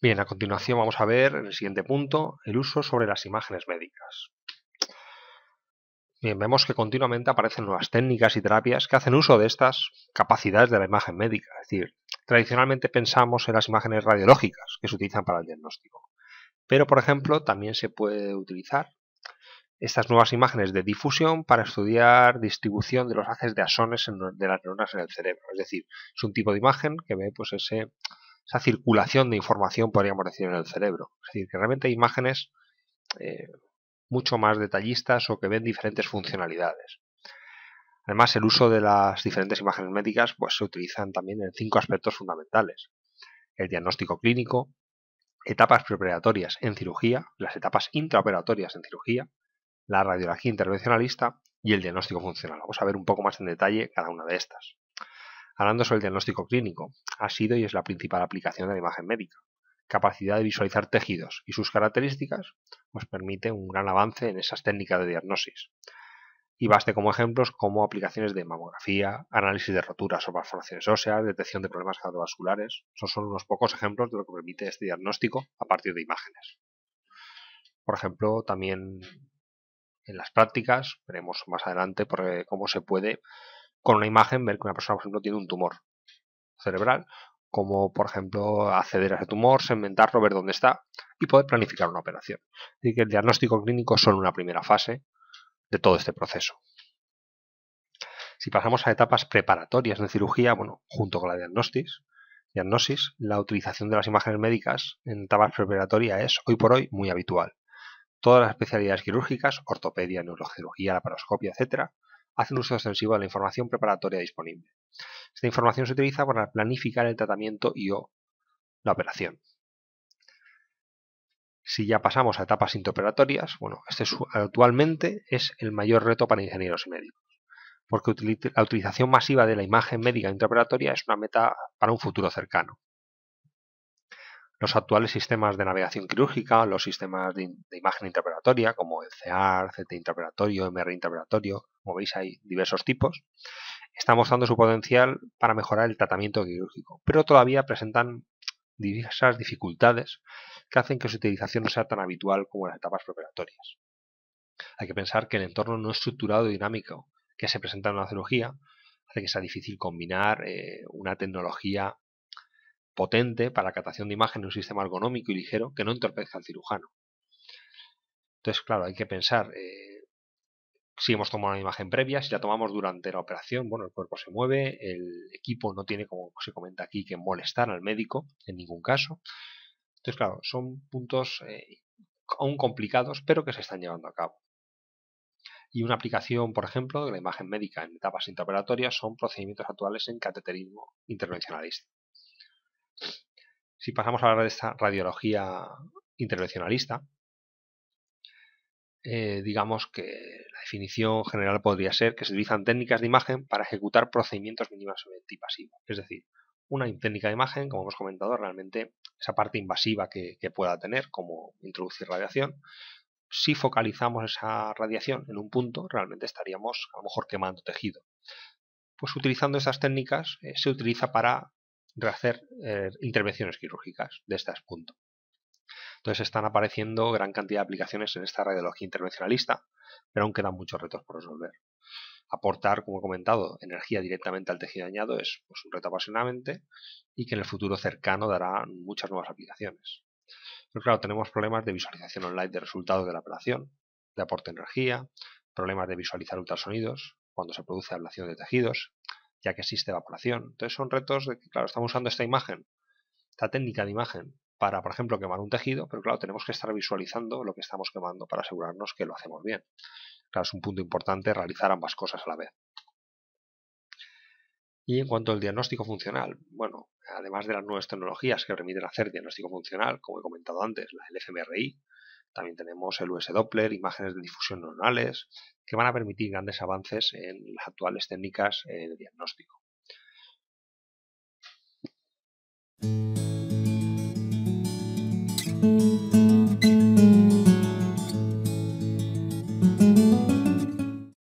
Bien, a continuación vamos a ver en el siguiente punto el uso sobre las imágenes médicas. Bien, vemos que continuamente aparecen nuevas técnicas y terapias que hacen uso de estas capacidades de la imagen médica. Es decir, tradicionalmente pensamos en las imágenes radiológicas que se utilizan para el diagnóstico. Pero, por ejemplo, también se puede utilizar estas nuevas imágenes de difusión para estudiar distribución de los haces de asones de las neuronas en el cerebro. Es decir, es un tipo de imagen que ve pues ese, esa circulación de información, podríamos decir, en el cerebro. Es decir, que realmente hay imágenes eh, mucho más detallistas o que ven diferentes funcionalidades. Además, el uso de las diferentes imágenes médicas pues, se utilizan también en cinco aspectos fundamentales. El diagnóstico clínico, etapas preoperatorias en cirugía, las etapas intraoperatorias en cirugía, la radiología intervencionalista y el diagnóstico funcional. Vamos a ver un poco más en detalle cada una de estas. Hablando sobre el diagnóstico clínico, ha sido y es la principal aplicación de la imagen médica. Capacidad de visualizar tejidos y sus características nos permite un gran avance en esas técnicas de diagnosis. Y baste como ejemplos como aplicaciones de mamografía, análisis de roturas o malformaciones óseas, detección de problemas cardiovasculares. Son unos pocos ejemplos de lo que permite este diagnóstico a partir de imágenes. Por ejemplo, también en las prácticas, veremos más adelante cómo se puede con una imagen ver que una persona, por ejemplo, tiene un tumor cerebral, como por ejemplo acceder a ese tumor, segmentarlo, ver dónde está y poder planificar una operación. Así que el diagnóstico clínico es solo una primera fase de todo este proceso. Si pasamos a etapas preparatorias de cirugía, bueno, junto con la diagnosis, la utilización de las imágenes médicas en etapas preparatorias es hoy por hoy muy habitual. Todas las especialidades quirúrgicas, ortopedia, neurocirugía, laparoscopia, etc., hacen uso extensivo de la información preparatoria disponible. Esta información se utiliza para planificar el tratamiento y o la operación. Si ya pasamos a etapas interoperatorias, bueno, este actualmente es el mayor reto para ingenieros y médicos, porque la utilización masiva de la imagen médica intraoperatoria es una meta para un futuro cercano los actuales sistemas de navegación quirúrgica, los sistemas de, imagen intraoperatoria, como el CEAR, CT intraoperatorio, MR intraoperatorio, como veis hay diversos tipos, están mostrando su potencial para mejorar el tratamiento quirúrgico, pero todavía presentan diversas dificultades que hacen que su utilización no sea tan habitual como en las etapas preparatorias. Hay que pensar que el entorno no estructurado y dinámico que se presenta en una cirugía hace que sea difícil combinar eh, una tecnología potente para la captación de imagen en un sistema ergonómico y ligero que no entorpezca al cirujano. Entonces, claro, hay que pensar, eh, si hemos tomado una imagen previa, si la tomamos durante la operación, bueno, el cuerpo se mueve, el equipo no tiene, como se comenta aquí, que molestar al médico en ningún caso. Entonces, claro, son puntos eh, aún complicados, pero que se están llevando a cabo. Y una aplicación, por ejemplo, de la imagen médica en etapas intraoperatorias son procedimientos actuales en cateterismo intervencionalista. Si pasamos a hablar de esta radiología intervencionalista, eh, digamos que la definición general podría ser que se utilizan técnicas de imagen para ejecutar procedimientos mínimamente invasivos. Es decir, una técnica de imagen, como hemos comentado, realmente esa parte invasiva que, pueda tener, como introducir radiación, si focalizamos esa radiación en un punto, realmente estaríamos a lo mejor quemando tejido. Pues utilizando esas técnicas eh, se utiliza para hacer eh, intervenciones quirúrgicas de este punto. Entonces están apareciendo gran cantidad de aplicaciones en esta radiología intervencionalista, pero aún quedan muchos retos por resolver. Aportar, como he comentado, energía directamente al tejido dañado es pues, un reto apasionante y que en el futuro cercano dará muchas nuevas aplicaciones. Pero claro, tenemos problemas de visualización online de resultados de la operación, de aporte de energía, problemas de visualizar ultrasonidos cuando se produce ablación de tejidos, ya que existe evaporación. Entonces son retos de que, claro, estamos usando esta imagen, esta técnica de imagen, para, por ejemplo, quemar un tejido, pero claro, tenemos que estar visualizando lo que estamos quemando para asegurarnos que lo hacemos bien. Claro, es un punto importante realizar ambas cosas a la vez. Y en cuanto al diagnóstico funcional, bueno, además de las nuevas tecnologías que permiten hacer diagnóstico funcional, como he comentado antes, la LFMRI, también tenemos el US Doppler, imágenes de difusión neuronales, que van a permitir grandes avances en las actuales técnicas eh, de diagnóstico.